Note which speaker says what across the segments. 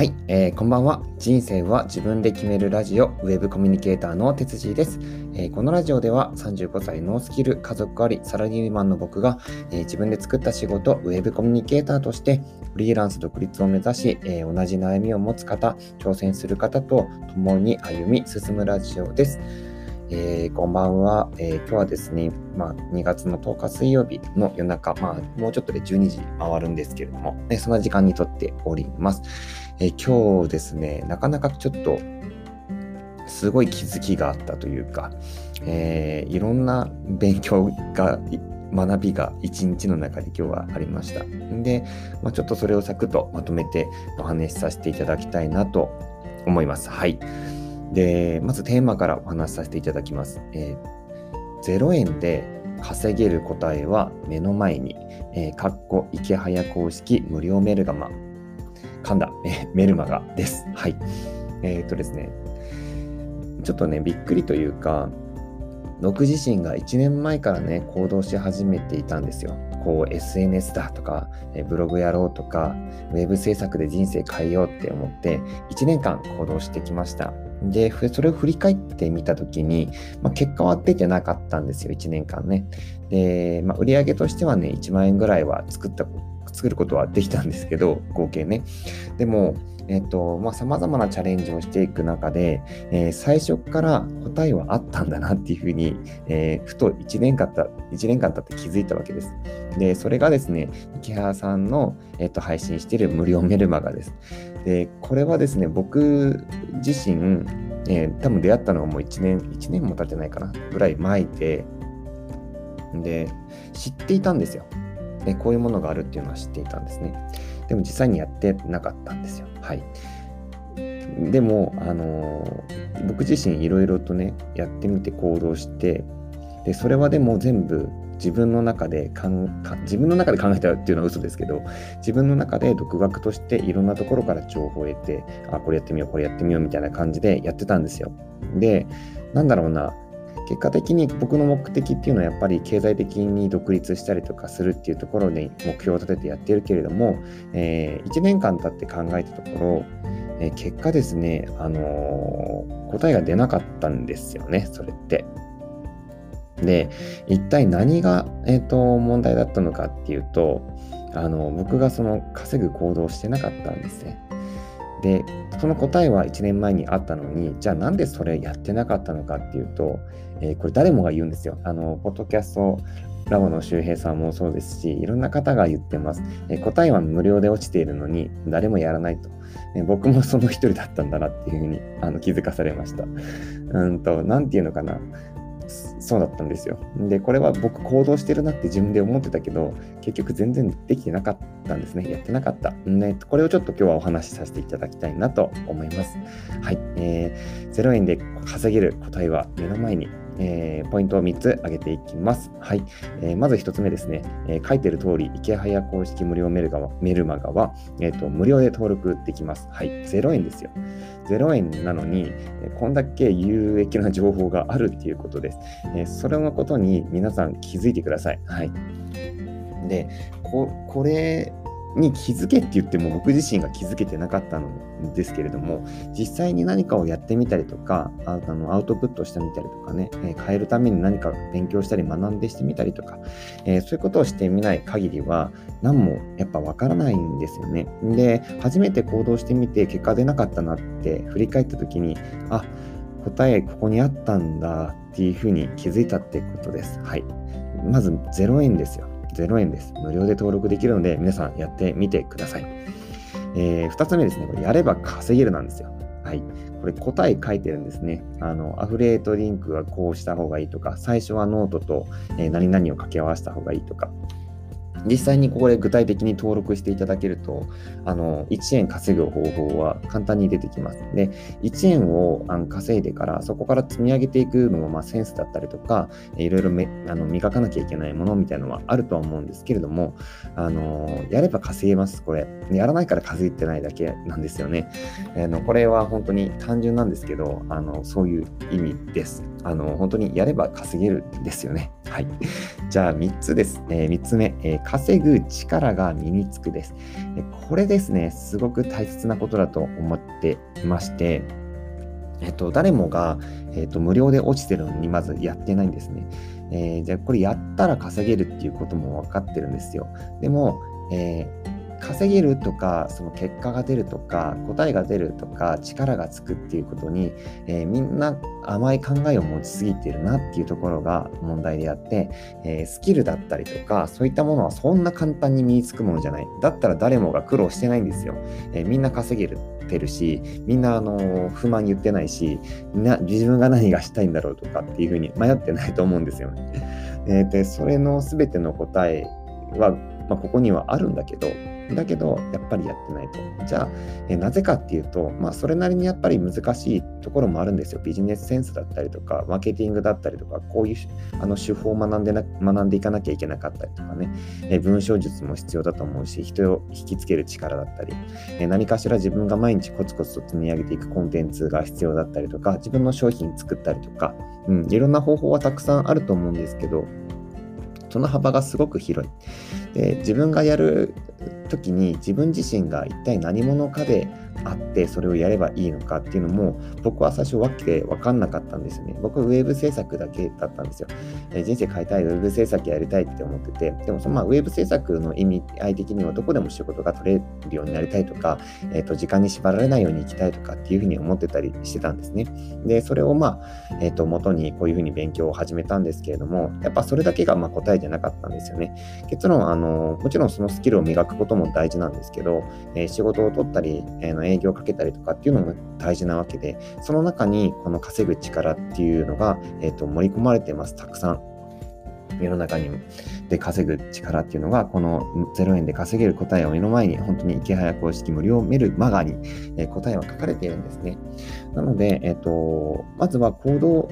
Speaker 1: はい、えー、こんばんは。人生は自分で決めるラジオ、ウェブコミュニケーターの哲司です、えー、このラジオでは35歳ノースキル、家族あり、サラリーマンの僕が、えー、自分で作った仕事、ウェブコミュニケーターとして、フリーランス独立を目指し、え同じ悩みを持つ方、挑戦する方と共に歩み進むラジオです。えー、こんばんは、えー、今日はですね、まあ、2月の10日水曜日の夜中、まあ、もうちょっとで12時回るんですけれども、ね、そんな時間にとっております。え、今日ですね、なかなかちょっと、すごい気づきがあったというか、えーいろんな勉強が、学びが一日の中で今日はありました。で、まあ、ちょっとそれをサクッとまとめてお話しさせていただきたいなと思います。はい。で、まずテーマからお話しさせていただきます。えー、0円で稼げる答えは目の前に、えー、かっこ池早公式無料メルガマ、噛んだ、えメルマガです。はい。えー、とですね、ちょっとね、びっくりというか、僕自身が1年前からね、行動し始めていたんですよ。こう SNS だとか、ブログやろうとか、ウェブ制作で人生変えようって思って、1年間行動してきました。で、それを振り返ってみたときに、まあ、結果は出てなかったんですよ、1年間ね。で、まあ、売上としてはね、1万円ぐらいは作った、作ることはできたんですけど、合計ね。でも、えっと、まあ、様々なチャレンジをしていく中で、えー、最初から答えはあったんだなっていうふうに、えー、ふと1年間た、1年間経って気づいたわけです。で、それがですね、池原さんの、えっと、配信している無料メルマガです。で、これはですね、僕自身、えー、多分出会ったのはもう1年、1年も経ってないかな、ぐらい前で、で、知っていたんですよ。で、こういうものがあるっていうのは知っていたんですね。でも実際にやってなかったんですよ。はい。でも、あのー、僕自身いろいろとね、やってみて行動して、で、それはでも全部自分の中でかんか自分の中で考えたっていうのは嘘ですけど自分の中で独学としていろんなところから情報を得てあこれやってみようこれやってみようみたいな感じでやってたんですよでなんだろうな結果的に僕の目的っていうのはやっぱり経済的に独立したりとかするっていうところで目標を立ててやってるけれども、えー、1年間経って考えたところ、えー、結果ですね、あのー、答えが出なかったんですよね、それって。で、一体何が、えーと、問題だったのかっていうと、あの僕がその稼ぐ行動をしてなかったんですね。で、その答えは1年前にあったのに、じゃあなんでそれやってなかったのかっていうと、えー、これ誰もが言うんですよ。あの、ポッドキャストラボの周平さんもそうですし、いろんな方が言ってます。えー、答えは無料で落ちているのに、誰もやらないと。えー、僕もその一人だったんだなっていうふうにあの気づかされました。うんと、なんていうのかな。そうだったんですよ。で、これは僕行動してるなって自分で思ってたけど、結局全然できてなかったんですね。やってなかった。ね、これをちょっと今日はお話しさせていただきたいなと思います。はい。えー、0円で稼げる答えは目の前にえー、ポイントを3つ挙げていきます。はい。えー、まず1つ目ですね、えー、書いてる通り、池早公式無料メルガメルマガは、えーと、無料で登録できます。はい。0円ですよ。0円なのに、こんだけ有益な情報があるっていうことです。えそれのことに皆さん気づいてください。はい。で、ここれに気づけって言っても僕自身が気づけてなかったんですけれども実際に何かをやってみたりとかあのアウトプットしてみたりとかね、え、変えるために何か勉強したり学んでしてみたりとか、えー、そういうことをしてみない限りは何もやっぱわからないんですよね。で初めて行動してみて結果出なかったなって振り返った時にあ答えここにあったんだっていうふうに気づいたってことです。はい。まず0円ですよ。0円です。無料で登録できるので、皆さんやってみてください。えー、2つ目ですね、これやれば稼げるなんですよ。はい。これ答え書いてるんですね。あの、アフィリエイトリンクはこうした方がいいとか、最初はノートと、えー、何々を掛け合わせた方がいいとか、実際にここで具体的に登録していただけると、あの、1円稼ぐ方法は簡単に出てきます。で、1円をあの稼いでから、そこから積み上げていくのも、まあ、センスだったりとか、いろいろめあの磨かなきゃいけないものみたいなのはあるとは思うんですけれども、あの、やれば稼げます、これ。やらないから稼いでないだけなんですよね。あのこれは本当に単純なんですけど、あの、そういう意味です。あの、本当にやれば稼げるんですよね。はい。じゃあ、3つです。えー、3つ目、えー稼ぐ力が身につくです。これですね、すごく大切なことだと思っていまして、えっと、誰もが、えっと、無料で落ちてるのにまずやってないんですね。えー、じゃあこれやったら稼げるっていうことも分かってるんですよ。でも、えー稼げるとかその結果が出るとか答えが出るとか力がつくっていうことに、えー、みんな甘い考えを持ちすぎてるなっていうところが問題であって、えー、スキルだったりとかそういったものはそんな簡単に身につくものじゃないだったら誰もが苦労してないんですよ、えー、みんな稼げるてるしみんなあの不満言ってないしな自分が何がしたいんだろうとかっていうふうに迷ってないと思うんですよね。でそれの全ての答えは、まあ、ここにはあるんだけどだけど、やっぱりやってないと。じゃあ、えなぜかっていうと、まあ、それなりにやっぱり難しいところもあるんですよ。ビジネスセンスだったりとか、マーケティングだったりとか、こういうあの手法を学んでな学んでいかなきゃいけなかったりとかね、え文章術も必要だと思うし、人を引きつける力だったり、え何かしら自分が毎日コツコツと積み上げていくコンテンツが必要だったりとか、自分の商品作ったりとか、うん、いろんな方法はたくさんあると思うんですけど、その幅がすごく広い。で自分がやる時に自分自身が一体何者かであってそれをやればいいのかっていうのも僕は最初わけ分かんなかったんですよね。僕はウェブ制作だけだったんですよ。えー、人生変えたい、ウェブ制作やりたいって思ってて、でもそのまあウェブ制作の意味合い的にはどこでも仕事が取れるようになりたいとか、えー、と時間に縛られないように行きたいとかっていうふうに思ってたりしてたんですね。で、それをまあ、えっ、ー、と元にこういうふうに勉強を始めたんですけれども、やっぱそれだけがまあ答えじゃなかったんですよね。結論、あの、もちろんそのスキルを磨くことも大事なんですけど、えー、仕事を取ったり、えー、営業をかけたりとかっていうのも大事なわけで、その中にこの稼ぐ力っていうのが、えーと、盛り込まれてます、たくさん。世の中にで稼ぐ力っていうのが、この0円で稼げる答えを目の前に、本当に池早公式無料メルマガに、えー、答えは書かれているんですね。なので、えっ、ー、と、まずは行動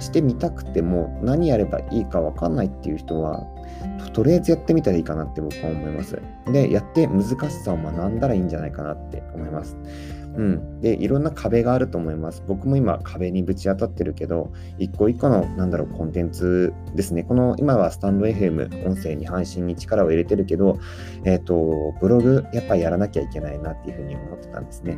Speaker 1: してみたくても何やればいいか分かんないっていう人はとりあえずやってみたらいいかなって僕は思います。で、やって難しさを学んだらいいんじゃないかなって思います。うん。で、いろんな壁があると思います。僕も今壁にぶち当たってるけど、一個一個の、なんだろう、コンテンツですね。この、今はスタンド FM、音声に配信に力を入れてるけど、えっ、ー、と、ブログ、やっぱやらなきゃいけないなっていうふうに思ってたんですね。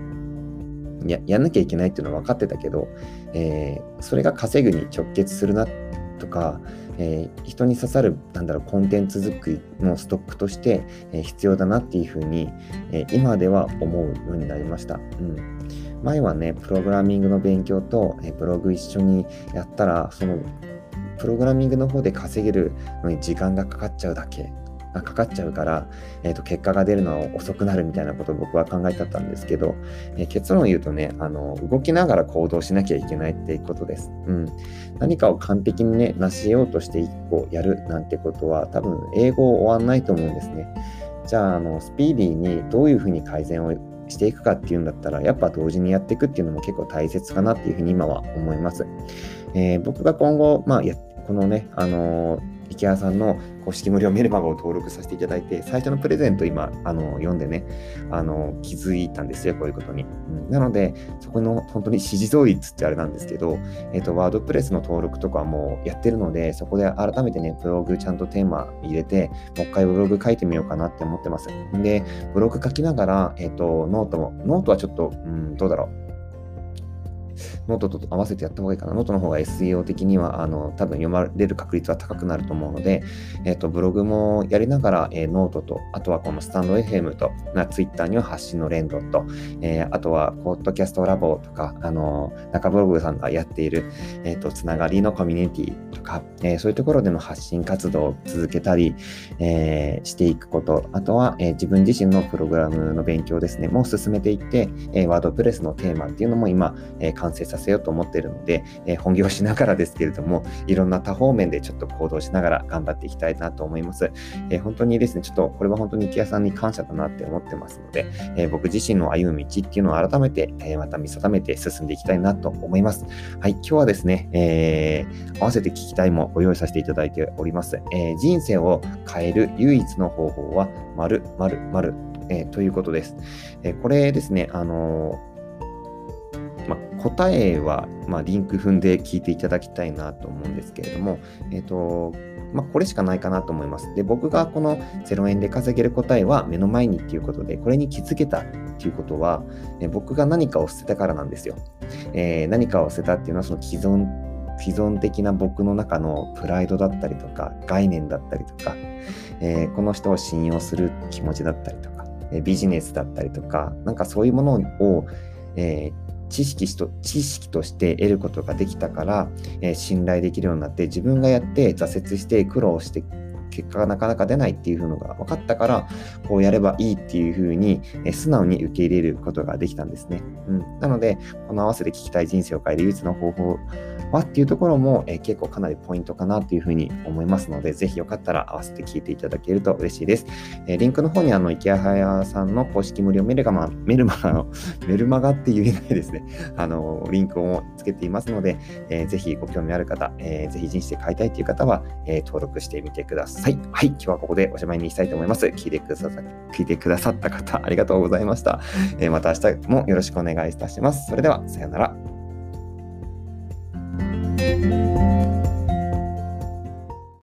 Speaker 1: ややんなきゃいけないっていうのは分かってたけど、えー、それが稼ぐに直結するなってとか、えー、人に刺さるなんだろうコンテンツ作りのストックとして、えー、必要だなっていうふうに、え今では思うようになりました。うん前はね、プログラミングの勉強と、えブログ一緒にやったら、そのプログラミングの方で稼げるのに時間がかかっちゃうだけがかかっちゃうから、えー、と結果が出るのは遅くなるみたいなことを僕は考えてたんですけど、えー、結論を言うとねあの動きながら行動しなきゃいけないっていうことです、うん、何かを完璧にね成しようとして1個やるなんてことは多分英語を終わんないと思うんですね。じゃああのスピーディーにどういうふうに改善をしていくかっていうんだったらやっぱ同時にやっていくっていうのも結構大切かなっていうふうに今は思います、えー、僕が今後、まあ、このね、あのー池谷さんの公式無料メルマガを登録させていただいて、最初のプレゼント今、あの、読んでね、あの、気づいたんですよ、こういうことに。うん、なので、そこの本当に支持増率ってあれなんですけど、えっ、ー、と、ワードプレスの登録とかもやってるので、そこで改めてね、ブログちゃんとテーマ入れて、もう一回ブログ書いてみようかなって思ってます。で、ブログ書きながら、えっ、ー、と、ノートも、ノートはちょっと、うん、どうだろう。ノートと合わせてやった方がいいかな。ノートの方が SEO 的には、あの、多分読まれる確率は高くなると思うので、えっ、ー、と、ブログもやりながら、えー、ノートと、あとはこのスタンド FM と、な、ツイッターには発信の連動と、えー、あとは、ポッドキャストラボとか、あの、中ブログさんがやっている、えっ、と、つながりのコミュニティとか、えそういうところでの発信活動を続けたり、えしていくこと、あとは、え自分自身のプログラムの勉強ですね、も進めていって、えワードプレスのテーマっていうのも今、え完成させようと思っているので、え本業しながらですけれども、いろんな多方面でちょっと行動しながら頑張っていきたいなと思います。え本当にですね、ちょっとこれは本当に池谷さんに感謝だなって思ってますので、え僕自身の歩む道っていうのを改めて、えまた見定めて進んでいきたいなと思います。はい、今日はですね、えー、合わせて聞きたいもご用意させていただいております。えー、人生を変える唯一の方法は、〇〇〇、えー、ということです。えこれですね、あのま答えは、まあ、リンク踏んで聞いていただきたいなと思うんですけれども、えっ、ー、と、まあ、これしかないかなと思います。で、僕がこの0円で稼げる答えは目の前にっていうことで、これに気づけたっていうことは、え僕が何かを捨てたからなんですよ。えー、何かを捨てたっていうのは、その既存、既存的な僕の中のプライドだったりとか、概念だったりとか、えー、この人を信用する気持ちだったりとか、えビジネスだったりとか、なんかそういうものを、えー知識と知識として得ることができたから、えー、信頼できるようになって自分がやって挫折して苦労して結果がなかなか出ないっていうのが分かったからこうやればいいっていうふうに、え、素直に受け入れることができたんですね。うん、なのでこの合わせて聞きたい人生を変える唯一の方法はっていうところも、え、結構かなりポイントかなというふうに思いますので、ぜひよかったら合わせて聞いていただけると嬉しいです。え、リンクの方にあの、池谷さんの公式無料メルガマ、メルマガの、メルマガって言えないですね。あの、リンクをつけていますので、えー、ぜひご興味ある方、えー、ぜひ人生変えたいという方は、えー、登録してみてください。はい、今日はここでおしまいにしたいと思います。聞いてくださった、聞いてくださった方、ありがとうございました。えー、また明日もよろしくお願いいたします。それでは、さようなら。